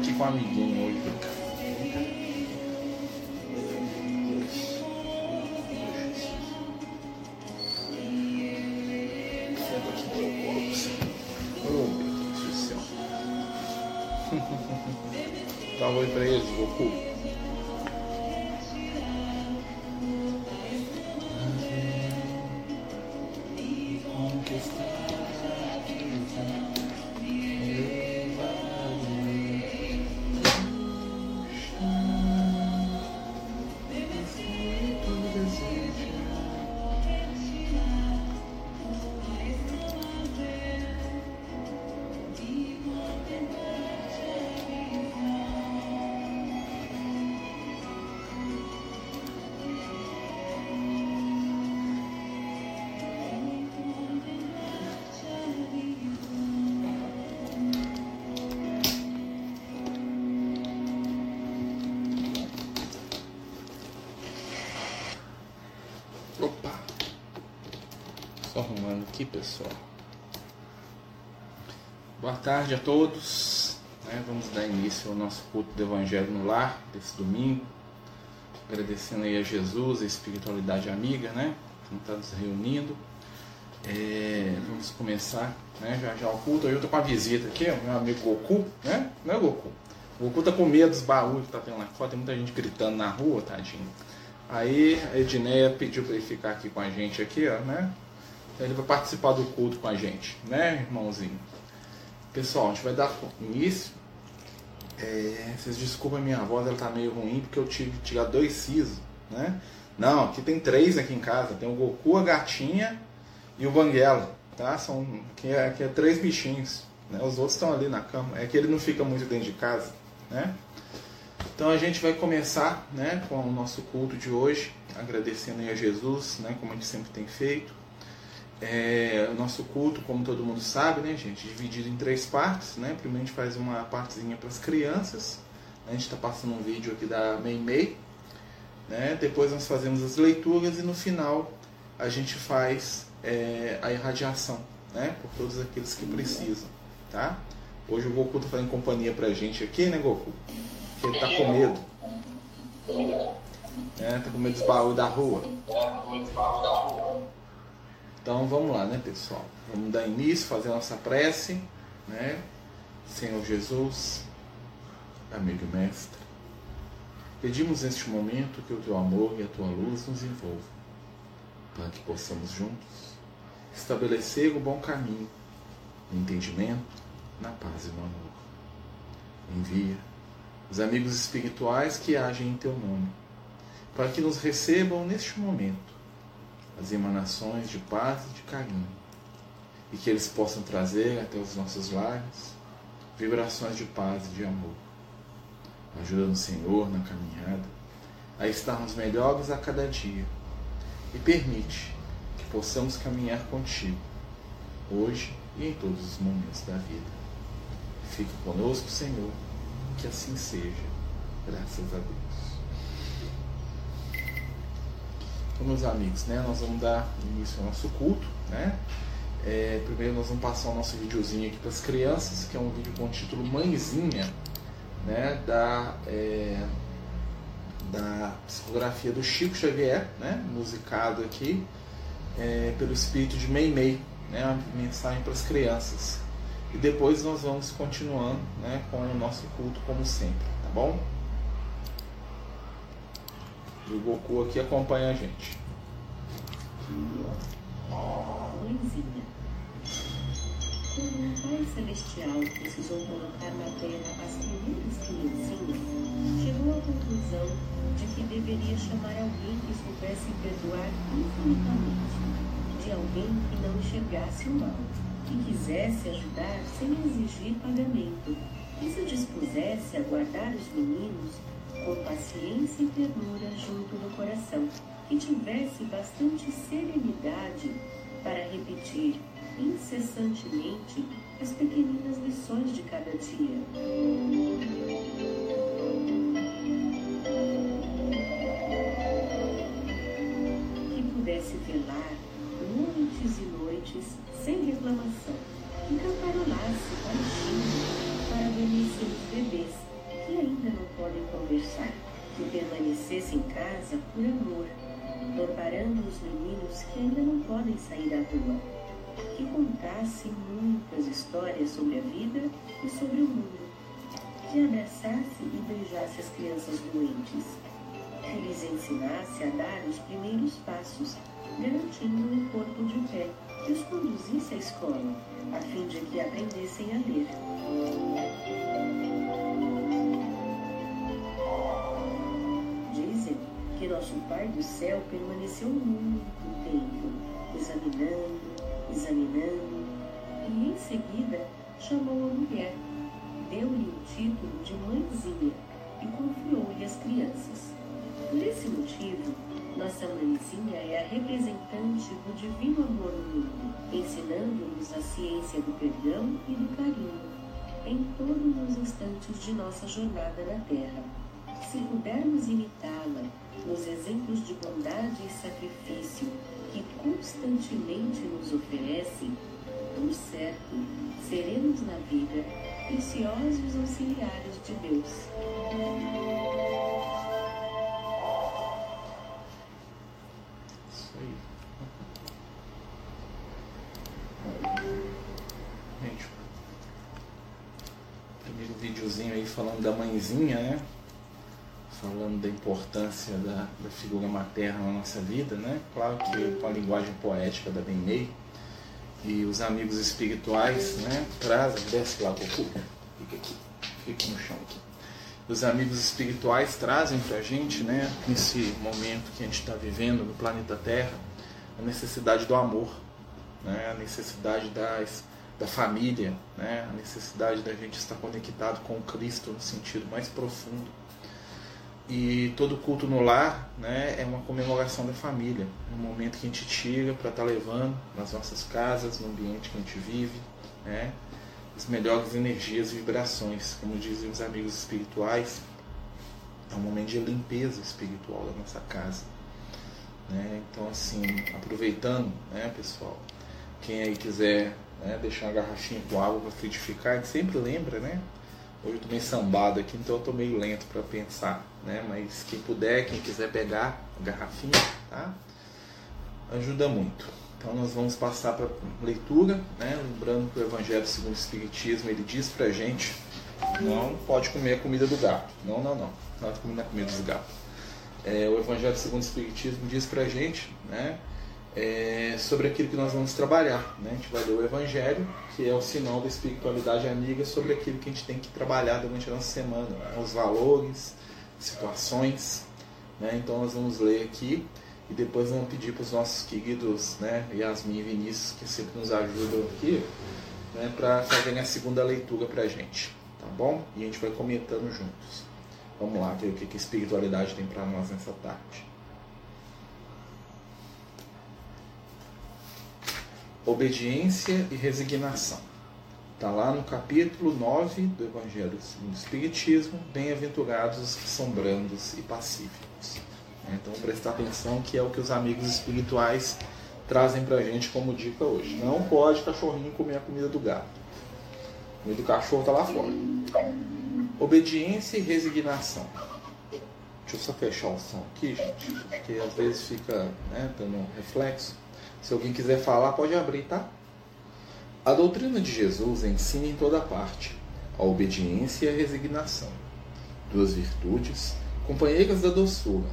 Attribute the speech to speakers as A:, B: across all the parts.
A: Aqui com um amiguinho hoje. Oi pra eles, Goku. Aqui, pessoal. Boa tarde a todos. Né? Vamos dar início ao nosso culto do Evangelho no Lar desse domingo. Agradecendo aí a Jesus, a espiritualidade amiga, né? Que está nos reunindo. É, vamos começar né? já já o culto. Eu estou com a visita aqui, o meu amigo Goku, né? Não é Goku? O Goku tá com medo dos barulhos que tá tendo lá fora, tem muita gente gritando na rua, tadinho. Aí a Edneia pediu para ele ficar aqui com a gente aqui, ó, né? Ele vai participar do culto com a gente, né, irmãozinho? Pessoal, a gente vai dar início. É, vocês desculpem a minha voz, ela tá meio ruim porque eu tive que tirar dois sisos, né? Não, aqui tem três aqui em casa. Tem o Goku, a gatinha e o Banguela, tá? São aqui é, aqui é três bichinhos. Né? Os outros estão ali na cama. É que ele não fica muito dentro de casa, né? Então a gente vai começar, né, com o nosso culto de hoje, agradecendo a Jesus, né, como a gente sempre tem feito. É, o nosso culto, como todo mundo sabe, né, gente, dividido em três partes. Né? Primeiro a gente faz uma partezinha para as crianças. A gente está passando um vídeo aqui da Mei Mei. Né? Depois nós fazemos as leituras e no final a gente faz é, a irradiação né? por todos aqueles que precisam. Tá? Hoje o Goku está fazendo companhia para a gente aqui, né, Goku? Porque ele está com medo. É, tá com medo dos barulhos da rua. Então vamos lá, né, pessoal? Vamos dar início, fazer nossa prece, né? Senhor Jesus, amigo e mestre, pedimos neste momento que o teu amor e a tua luz nos envolvam, para que possamos juntos estabelecer o bom caminho, no entendimento, na paz e no amor. Envia os amigos espirituais que agem em teu nome, para que nos recebam neste momento as emanações de paz e de carinho, e que eles possam trazer até os nossos lares vibrações de paz e de amor. Ajuda-nos, Senhor, na caminhada a estarmos melhores a cada dia e permite que possamos caminhar contigo, hoje e em todos os momentos da vida. Fique conosco, Senhor, que assim seja, graças a Deus. Então, meus amigos, né, nós vamos dar início ao nosso culto. Né? É, primeiro nós vamos passar o nosso videozinho aqui para as crianças, que é um vídeo com o título Mãezinha, né, da, é, da psicografia do Chico Xavier, né, musicado aqui é, pelo espírito de Mei Mei, né, uma mensagem para as crianças. E depois nós vamos continuando né, com o nosso culto como sempre, tá bom? E o Goku aqui acompanha a gente.
B: Mãezinha. Um Pai Celestial precisou colocar na Terra as primeiras criancinhas, chegou à conclusão de que deveria chamar alguém que soubesse perdoar infinitamente, de alguém que não enxergasse o mal, que quisesse ajudar sem exigir pagamento, e se dispusesse a guardar os meninos com paciência e ternura junto no coração, e tivesse bastante serenidade para repetir incessantemente as pequeninas lições de cada dia. Que pudesse velar noites e noites sem reclamação, e cantarolasse baixinho para dizia-lhe seus bebês, conversar, que permanecessem em casa por amor, amparando os meninos que ainda não podem sair à rua, que contasse muitas histórias sobre a vida e sobre o mundo, que abraçasse e beijasse as crianças doentes, que lhes ensinasse a dar os primeiros passos, garantindo um corpo de pé, que os conduzisse à escola, a fim de que aprendessem a ler. Nosso Pai do céu permaneceu muito tempo, examinando, examinando, e em seguida chamou a mulher, deu-lhe o título de mãezinha e confiou-lhe as crianças. Por esse motivo, nossa mãezinha é a representante do divino amor no mundo, ensinando-nos a ciência do perdão e do carinho em todos os instantes de nossa jornada na Terra. Se pudermos imitá-la nos exemplos de bondade e sacrifício que constantemente nos oferece, por certo, seremos na vida preciosos auxiliares de Deus.
A: Isso aí. Gente, primeiro videozinho aí falando da mãezinha, né? Falando da importância da, da figura materna na nossa vida, né? Claro que com a linguagem poética da Benei e os amigos espirituais, né? Trazem, desce lá, Goku, fica aqui, fica no chão aqui os amigos espirituais trazem para a gente, né, nesse momento que a gente está vivendo no planeta Terra, a necessidade do amor, né, a necessidade das, da família, né, a necessidade da gente estar conectado com o Cristo no sentido mais profundo. E todo culto no lar né, é uma comemoração da família, é um momento que a gente tira para estar tá levando nas nossas casas, no ambiente que a gente vive, né, as melhores energias e vibrações. Como dizem os amigos espirituais, é um momento de limpeza espiritual da nossa casa. Né? Então, assim, aproveitando, né, pessoal, quem aí quiser né, deixar uma garrafinha com água para frutificar, a gente sempre lembra, né? Hoje eu tô meio sambado aqui, então eu tô meio lento para pensar, né? Mas quem puder, quem quiser pegar garrafinha, tá? Ajuda muito. Então nós vamos passar para leitura, né? lembrando que o Evangelho segundo o Espiritismo ele diz para gente não pode comer a comida do gato. Não, não, não. Não é comer a comida dos gatos. É, o Evangelho segundo o Espiritismo diz para gente né, é, sobre aquilo que nós vamos trabalhar. Né? A gente vai ler o Evangelho, que é o sinal da espiritualidade amiga, sobre aquilo que a gente tem que trabalhar durante a nossa semana. Né? Os valores, situações. Né? Então nós vamos ler aqui e depois vamos pedir para os nossos queridos né, Yasmin e Vinícius, que sempre nos ajudam aqui, né, para fazerem a segunda leitura para a gente. Tá bom? E a gente vai comentando juntos. Vamos lá ver o que a espiritualidade tem para nós nessa tarde. Obediência e resignação. Está lá no capítulo 9 do Evangelho do Espiritismo, bem-aventurados os que são brandos e pacíficos. Então prestar atenção que é o que os amigos espirituais trazem pra gente como dica hoje. Não pode cachorrinho comer a comida do gato. A comida do cachorro tá lá fora. Obediência e resignação. Deixa eu só fechar o som aqui, gente, porque às vezes fica né, dando um reflexo. Se alguém quiser falar, pode abrir, tá? A doutrina de Jesus ensina em toda parte a obediência e a resignação, duas virtudes, companheiras da doçura,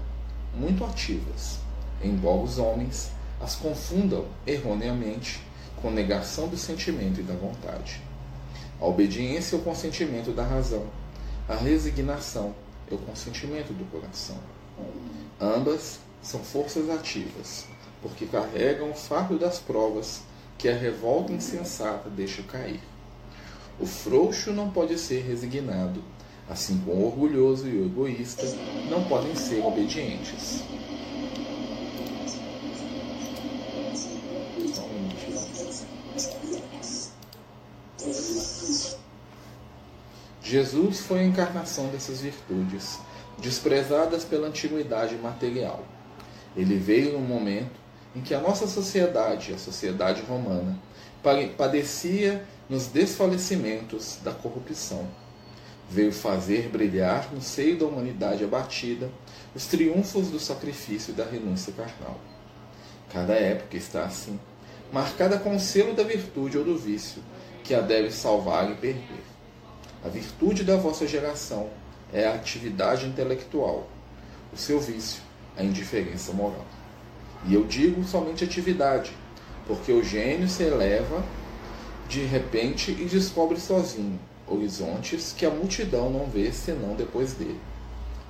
A: muito ativas, embora os homens as confundam erroneamente com negação do sentimento e da vontade. A obediência é o consentimento da razão, a resignação é o consentimento do coração. Ambas são forças ativas, porque carregam o fardo das provas que a revolta insensata deixa cair. O frouxo não pode ser resignado, assim como o orgulhoso e o egoísta não podem ser obedientes. Jesus foi a encarnação dessas virtudes, desprezadas pela antiguidade material. Ele veio num momento em que a nossa sociedade, a sociedade romana, padecia nos desfalecimentos da corrupção veio fazer brilhar no seio da humanidade abatida os triunfos do sacrifício e da renúncia carnal. Cada época está assim, marcada com o selo da virtude ou do vício, que a deve salvar e perder. A virtude da vossa geração é a atividade intelectual, o seu vício, a indiferença moral. E eu digo somente atividade, porque o gênio se eleva de repente e descobre sozinho horizontes que a multidão não vê senão depois dele.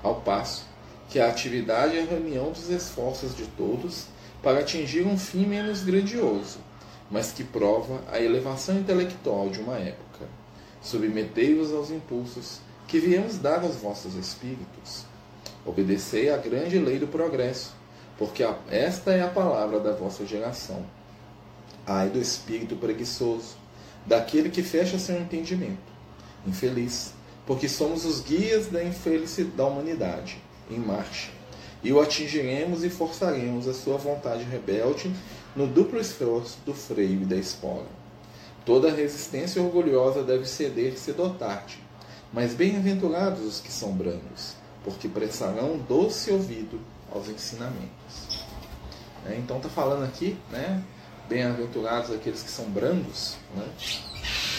A: Ao passo que a atividade é a reunião dos esforços de todos para atingir um fim menos grandioso, mas que prova a elevação intelectual de uma época. Submetei-vos aos impulsos que viemos dar aos vossos espíritos. Obedecei à grande lei do progresso, porque esta é a palavra da vossa geração. Ai do espírito preguiçoso, daquele que fecha seu entendimento. Infeliz, porque somos os guias da infelicidade da humanidade, em marcha, e o atingiremos e forçaremos a sua vontade rebelde no duplo esforço do freio e da espora. Toda resistência orgulhosa deve ceder cedo tarde, mas bem-aventurados os que são brandos, porque prestarão doce ouvido aos ensinamentos. É, então está falando aqui, né? Bem-aventurados aqueles que são brandos, né?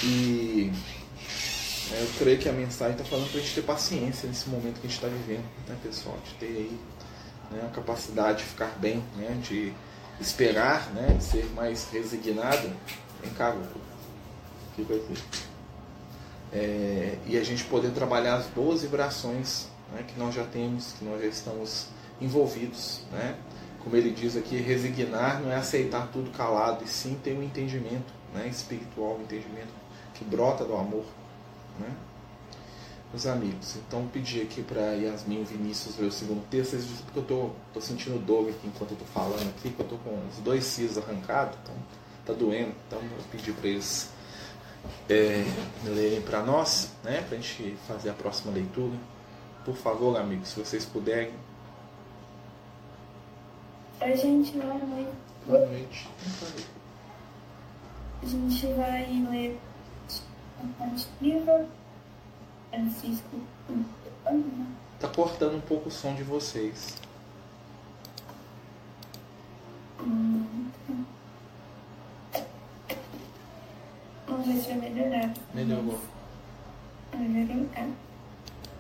A: E é, eu creio que a mensagem está falando para a gente ter paciência nesse momento que a gente está vivendo, né, pessoal? De ter aí né, a capacidade de ficar bem, né, de esperar, né, de ser mais resignado. Vem cá, aqui. É, e a gente poder trabalhar as boas vibrações né, que nós já temos, que nós já estamos envolvidos. Né? Como ele diz aqui, resignar não é aceitar tudo calado, e sim ter um entendimento né, espiritual, um entendimento que brota do amor. Né? Meus amigos, então pedi aqui para Yasmin e Vinícius ler o segundo texto, eles dizem porque eu tô, tô sentindo dor aqui enquanto eu tô falando aqui, que eu tô com os dois sisos arrancados, então tá doendo, então eu pedi para eles é, lerem para nós, né, para a gente fazer a próxima leitura. Por favor, amigos, se vocês puderem.
C: A gente vai ler.
A: Boa noite.
C: A gente vai ler Livro Francisco.
A: Tá cortando um pouco o som de vocês.
C: Vamos ver se vai melhorar.
A: Melhorou.
C: Melhorou, tá?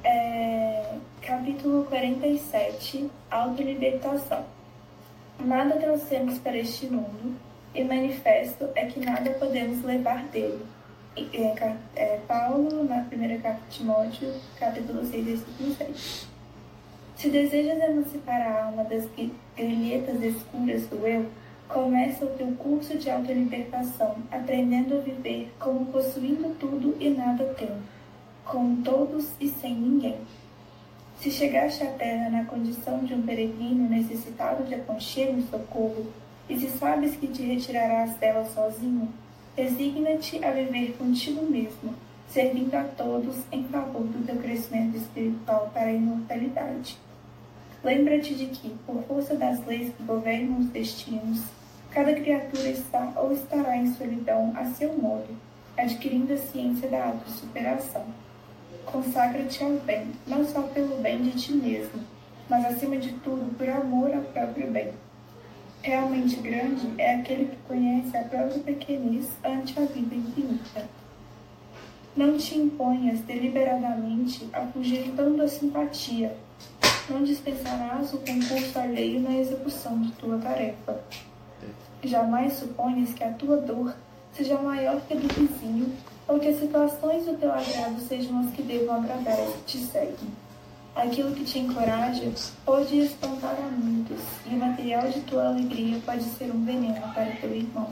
C: É, capítulo 47 Autolibertação Nada trouxemos para este mundo, e manifesto é que nada podemos levar dele é, é, Paulo, na primeira carta de Timóteo, capítulo 6, versículo 6. Se desejas emancipar a alma das grilhetas escuras do eu, começa o teu curso de autolibertação, aprendendo a viver como possuindo tudo e nada tendo, com todos e sem ninguém. Se chegaste à terra na condição de um peregrino necessitado de aconchego e socorro, e se sabes que te retirarás dela sozinho, Resigna-te a viver contigo mesmo, servindo a todos em favor do teu crescimento espiritual para a imortalidade. Lembra-te de que, por força das leis que governam os destinos, cada criatura está ou estará em solidão a seu modo, adquirindo a ciência da autossuperação. Consagra-te ao bem, não só pelo bem de ti mesmo, mas acima de tudo por amor ao próprio bem realmente grande é aquele que conhece a própria pequenez ante a vida infinita. Não te imponhas deliberadamente a fugir tão da simpatia. Não dispensarás o concurso alheio na execução de tua tarefa. Jamais suponhas que a tua dor seja maior que a do vizinho ou que as situações do teu agrado sejam as que devam agradar a que te seguem. Aquilo que te encoraja pode espantar a muitos, e o material de tua alegria pode ser um veneno para teu irmão.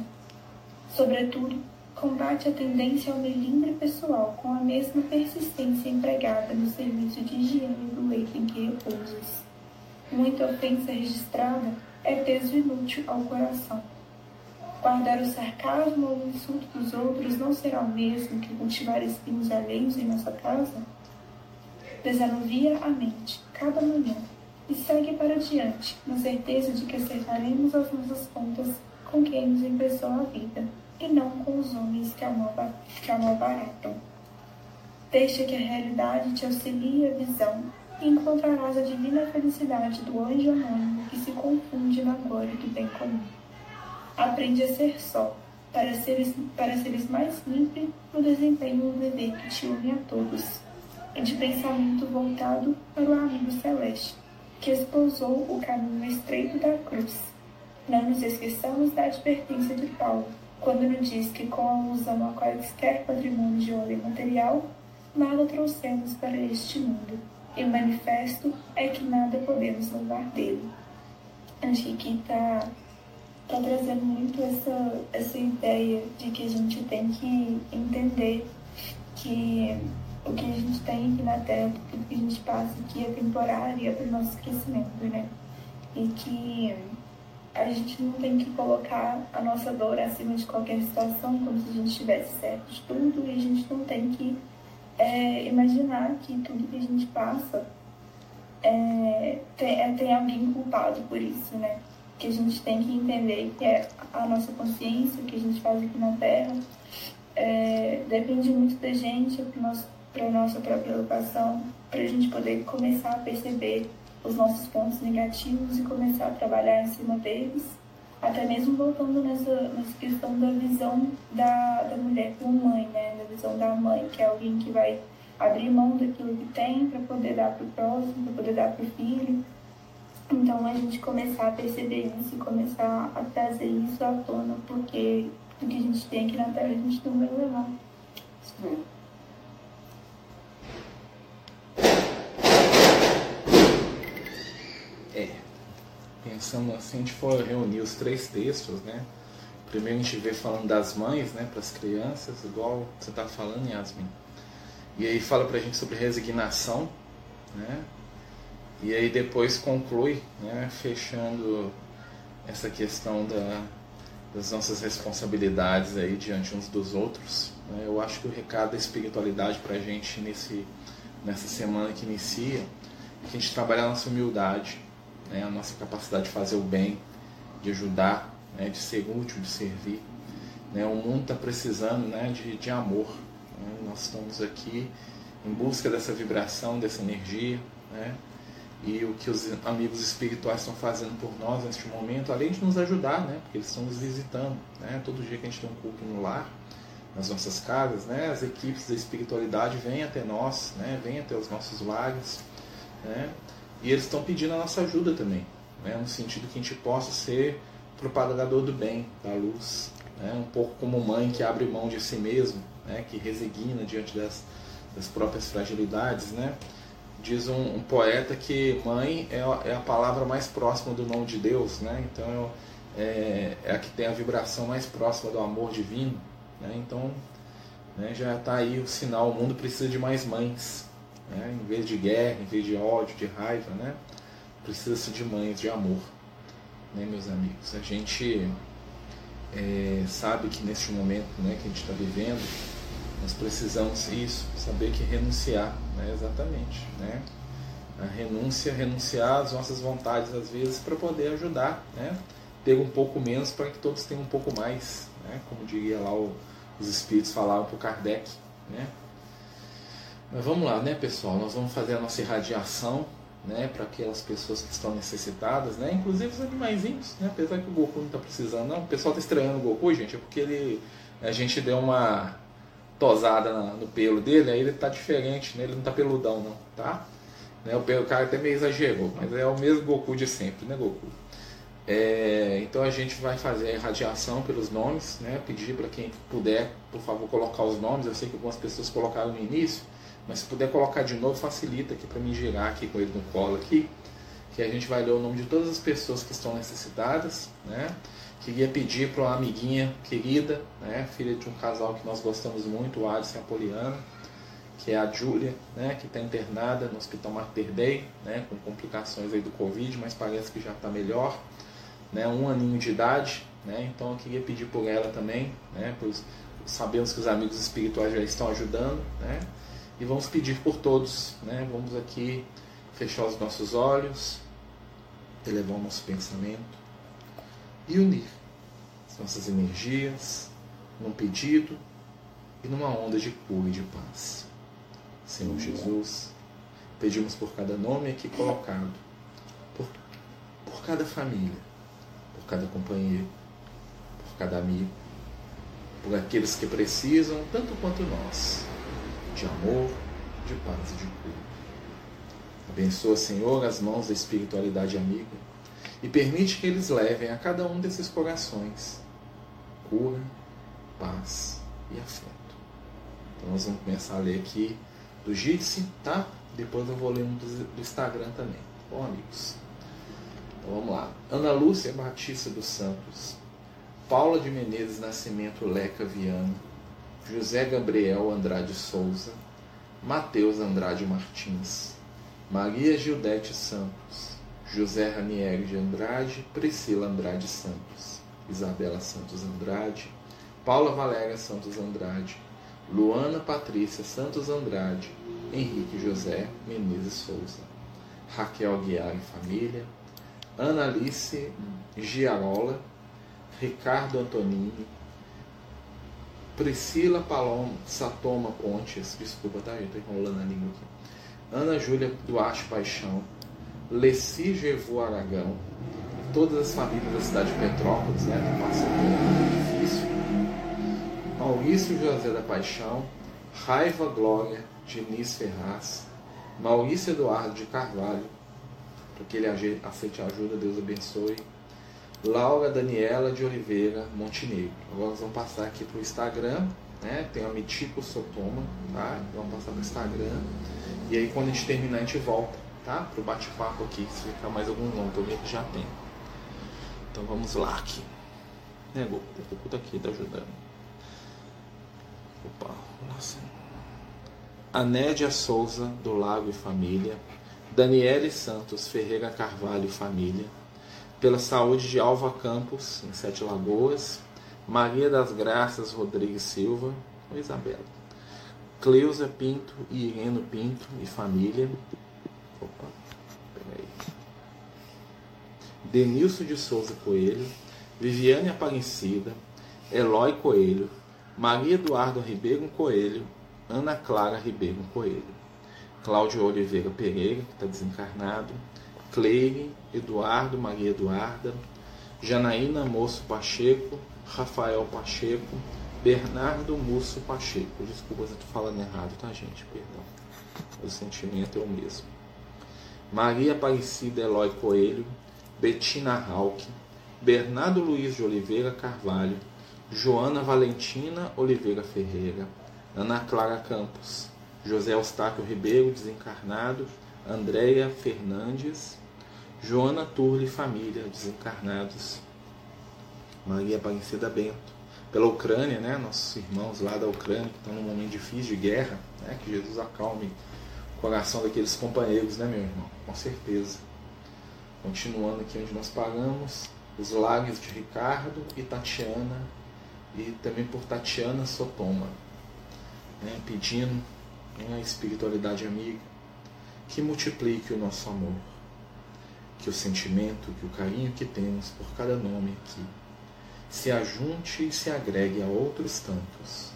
C: Sobretudo, combate a tendência ao melindre pessoal com a mesma persistência empregada no serviço de higiene do leito em que repousas. Muita ofensa registrada é peso inútil ao coração. Guardar o sarcasmo ou o insulto dos outros não será o mesmo que cultivar espinhos alheios em nossa casa? desanuvia a mente cada manhã e segue para diante, na certeza de que acertaremos as nossas contas com quem nos emprestou a vida, e não com os homens que a, malbaratam. Deixa que a realidade te auxilie a visão e encontrarás a divina felicidade do anjo anônimo que se confunde na glória do bem comum. Aprende a ser só, para seres, para seres mais livre no desempenho do dever que te une a todos, e de pensamento voltado para o amigo celeste, que esposou o caminho estreito da cruz. Não nos esqueçamos da advertência de Paulo, quando nos diz que com a alusão a quaisquer patrimônio de ordem material, nada trouxemos para este mundo, e manifesto é que nada podemos levar dele. Aqui está tá trazendo muito essa, essa ideia de que a gente tem que entender que o que a gente tem aqui na Terra, tudo que a gente passa aqui é temporário e é para o nosso crescimento, né? E que a gente não tem que colocar a nossa dor acima de qualquer situação, como se a gente tivesse certo de tudo, e a gente não tem que é, imaginar que tudo que a gente passa é, tem, é, tem alguém culpado por isso, né? Que a gente tem que entender que é a nossa consciência, o que a gente faz aqui na Terra, é, depende muito da gente, para a nossa própria educação, para a gente poder começar a perceber os nossos pontos negativos e começar a trabalhar em cima deles, até mesmo voltando nessa, nessa questão da visão da, da mulher como mãe, né? Da visão da mãe, que é alguém que vai abrir mão daquilo que tem para poder dar para o próximo, para poder dar para o filho. Então a gente começar a perceber isso e começar a trazer isso à tona, porque o que a gente tem aqui na Terra a gente não vai levar. Sim.
A: pensando assim, a gente for reunir os três textos, né? Primeiro a gente vê falando das mães, né, para as crianças, igual você está falando, Yasmin. E aí fala para a gente sobre resignação, né? E aí depois conclui, né, fechando essa questão da, das nossas responsabilidades aí diante uns dos outros. Né? Eu acho que o recado da espiritualidade para a gente nesse, nessa semana que inicia é que a gente trabalhar a nossa humildade, né, a nossa capacidade de fazer o bem, de ajudar, né, de ser útil, de servir. Né, o mundo está precisando né, de, de amor. Né, nós estamos aqui em busca dessa vibração, dessa energia. Né, e o que os amigos espirituais estão fazendo por nós neste momento, além de nos ajudar, né, porque eles estão nos visitando. Né, todo dia que a gente tem um culto no lar, nas nossas casas, né, as equipes da espiritualidade vêm até nós, né, vêm até os nossos lares. Né, e eles estão pedindo a nossa ajuda também, né? no sentido que a gente possa ser propagador do bem, da luz, né? um pouco como mãe que abre mão de si mesmo, né? que resigna diante das, das próprias fragilidades. Né? Diz um, um poeta que mãe é, é, a palavra mais próxima do nome de Deus, né? então é, é a que tem a vibração mais próxima do amor divino. Né? Então né, já está aí o sinal, o mundo precisa de mais mães, né? Em vez de guerra, em vez de ódio, de raiva, né? precisa-se de mães de amor, né, meus amigos? A gente é, sabe que neste momento né, que a gente está vivendo, nós precisamos isso, saber que renunciar, né, exatamente, né? A renúncia, renunciar às nossas vontades às vezes para poder ajudar, né? Ter um pouco menos para que todos tenham um pouco mais, né? Como diria lá o, os espíritos falavam para o Kardec, né? Mas vamos lá, né, pessoal? Nós vamos fazer a nossa irradiação, né, para aquelas pessoas que estão necessitadas, né, inclusive os animaizinhos, né, apesar que o Goku não está precisando, não. O pessoal está estranhando o Goku, gente, é porque ele, a gente deu uma tosada no pelo dele, aí ele está diferente, né, ele não está peludão, não, tá? Né, o pelo, cara até meio exagerou, mas é o mesmo Goku de sempre, né, Goku? É, então a gente vai fazer a irradiação pelos nomes, né? Pedir para quem puder, por favor, colocar os nomes. Eu sei que algumas pessoas colocaram no início, mas se puder colocar de novo, facilita aqui para mim girar aqui com ele no colo aqui. Que a gente vai ler o nome de todas as pessoas que estão necessitadas, né? Queria pedir para uma amiguinha querida, né? Filha de um casal que nós gostamos muito, o Alisson e a Poliana, que é a Júlia, né? Que está internada no Hospital Mater Dei, né? Com complicações aí do Covid, mas parece que já está melhor, né? Um aninho de idade, né? Então eu queria pedir por ela também, né? Pois sabemos que os amigos espirituais já estão ajudando, né? e vamos pedir por todos. Né? Vamos aqui fechar os nossos olhos, elevar o nosso pensamento e unir as nossas energias num pedido e numa onda de cura e de paz. Senhor Jesus. Pedimos por cada nome aqui colocado, por, por cada família, por cada companheiro, por cada amigo, por aqueles que precisam, tanto quanto nós, de amor, de paz e de cura. Abençoa, Senhor, as mãos da espiritualidade amiga e permite que eles levem a cada um desses corações cura, paz e afeto. Então nós vamos começar a ler aqui do Jitsi, tá? Depois eu vou ler um do Instagram também. Bom, amigos. Então vamos lá. Ana Lúcia Batista dos Santos. Paula de Menezes Nascimento Leca Viana. José Gabriel Andrade Souza. Mateus Andrade Martins. Maria Gildete Santos, José Ranieri de Andrade, Priscila Andrade Santos, Isabela Santos Andrade, Paula Valéria Santos Andrade, Luana Patrícia Santos Andrade, Henrique José Menezes Souza, Raquel Guiar e família, Ana Alice Giarola, Ricardo Antonini, Priscila Paloma Satoma Pontes, desculpa, tá? Eu tô enrolando a língua aqui. Ana Júlia Duarte Paixão, Leci Gevô Aragão, todas as famílias da cidade de Petrópolis, né? Estão passando um difícil. Maurício José da Paixão, Raiva Glória, Diniz Ferraz, Maurício Eduardo de Carvalho, para que ele aceite ajuda, Deus abençoe. Laura Daniela de Oliveira Montenegro. Agora nós vamos passar aqui para o Instagram, né? Tem a Mitico Sotoma, tá? Vamos passar para o Instagram. E aí quando a gente terminar a gente volta, tá? Pro bate-papo aqui, se ficar mais algum tô vendo que já tem. Então vamos lá aqui. É, Goku, o Goku tá aqui, tá ajudando. Opa, nossa. Anédia Souza, do Lago e Família. Daniele Santos Ferreira Carvalho e Família. Pela saúde de Alva Campos, em Sete Lagoas. Maria das Graças Rodrigues Silva. Isabela. Cleusa Pinto e Ireno Pinto e família. Opa, peraí. Denilson de Souza Coelho, Viviane Aparecida, Eloy Coelho, Maria Eduardo Ribeiro Coelho, Ana Clara Ribeiro Coelho, Cláudio Oliveira Pereira, que está desencarnado, Cleire, Eduardo, Maria Eduarda, Janaína Moço Pacheco, Rafael Pacheco, Bernardo Musso Pacheco. Desculpa se eu estou falando errado, tá, gente? Perdão. O sentimento é o mesmo. Maria Aparecida Eloy Coelho, Betina Halk, Bernardo Luiz de Oliveira Carvalho, Joana Valentina Oliveira Ferreira, Ana Clara Campos, José Eustáquio Ribeiro, desencarnado, Andréia Fernandes, Joana Turli Família, desencarnados, Maria Aparecida Bento, pela Ucrânia, né? Nossos irmãos lá da Ucrânia que estão num momento difícil de guerra, né? Que Jesus acalme o coração daqueles companheiros, né, meu irmão? Com certeza. Continuando aqui onde nós paramos, os lares de Ricardo e Tatiana, e também por Tatiana Sotoma, né? pedindo né, a espiritualidade amiga que multiplique o nosso amor, que o sentimento, que o carinho que temos por cada nome aqui se ajunte e se agregue a outros tantos,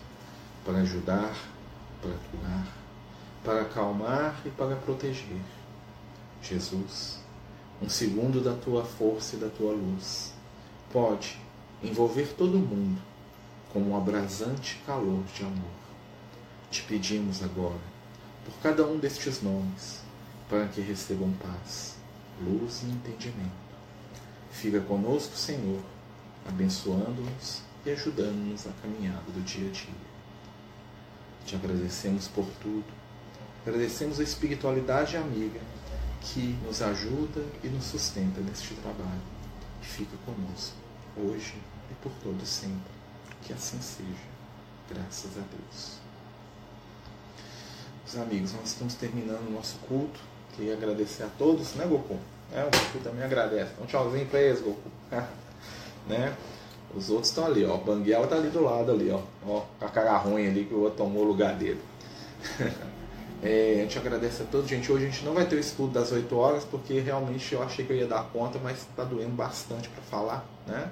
A: para ajudar, para curar, para acalmar e para proteger. Jesus, um segundo da tua força e da tua luz, pode envolver todo mundo com um abrasante calor de amor. Te pedimos agora, por cada um destes nomes, para que recebam paz, luz e entendimento. Fica conosco, Senhor abençoando-nos e ajudando-nos na caminhada do dia a dia. Te agradecemos por tudo. Agradecemos a espiritualidade amiga que nos ajuda e nos sustenta neste trabalho. E fica conosco, hoje e por todo sempre. Que assim seja. Graças a Deus. Meus amigos, nós estamos terminando o nosso culto. Queria agradecer a todos, né, Goku? É, o Goku também agradece. Um tchauzinho pra eles, Goku. né? Os outros estão ali, ó. O Banguela tá ali do lado ali, ó. Ó, com a cara ruim ali que o outro tomou o lugar dele. é, a gente agradece a todos, gente. Hoje a gente não vai ter o estudo das 8 horas, porque realmente eu achei que eu ia dar conta, mas tá doendo bastante para falar, né?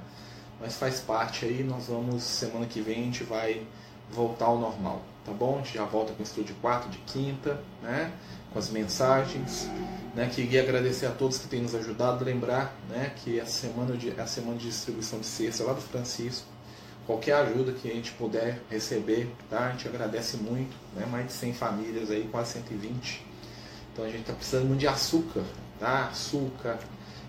A: Mas faz parte aí, nós vamos, semana que vem a gente vai voltar ao normal, tá bom? A gente já volta com o estúdio 4 de quinta, né? Com as mensagens, né? Queria agradecer a todos que têm nos ajudado, lembrar, né? Que a semana de a semana de distribuição de cesta lá do Francisco, qualquer ajuda que a gente puder receber, tá? A gente agradece muito, né? Mais de 100 famílias aí, quase 120. Então a gente está precisando muito de açúcar, tá? Açúcar,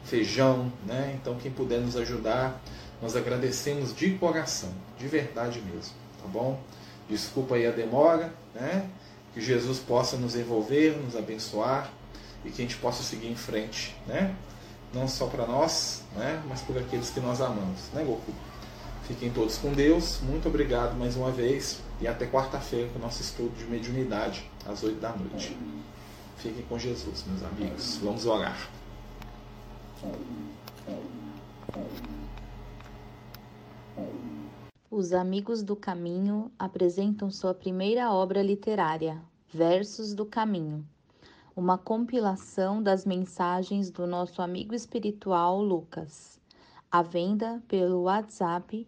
A: feijão, né? Então quem puder nos ajudar, nós agradecemos de coração, de verdade mesmo, tá bom? Desculpa aí a demora, né? Que Jesus possa nos envolver, nos abençoar e que a gente possa seguir em frente, né? Não só para nós, né? Mas por aqueles que nós amamos, né, Goku? Fiquem todos com Deus. Muito obrigado mais uma vez e até quarta-feira com o nosso estudo de mediunidade às 8 da noite. Fiquem com Jesus, meus amigos. Vamos orar.
D: Os Amigos do Caminho apresentam sua primeira obra literária, Versos do Caminho, uma compilação das mensagens do nosso amigo espiritual Lucas, à venda pelo WhatsApp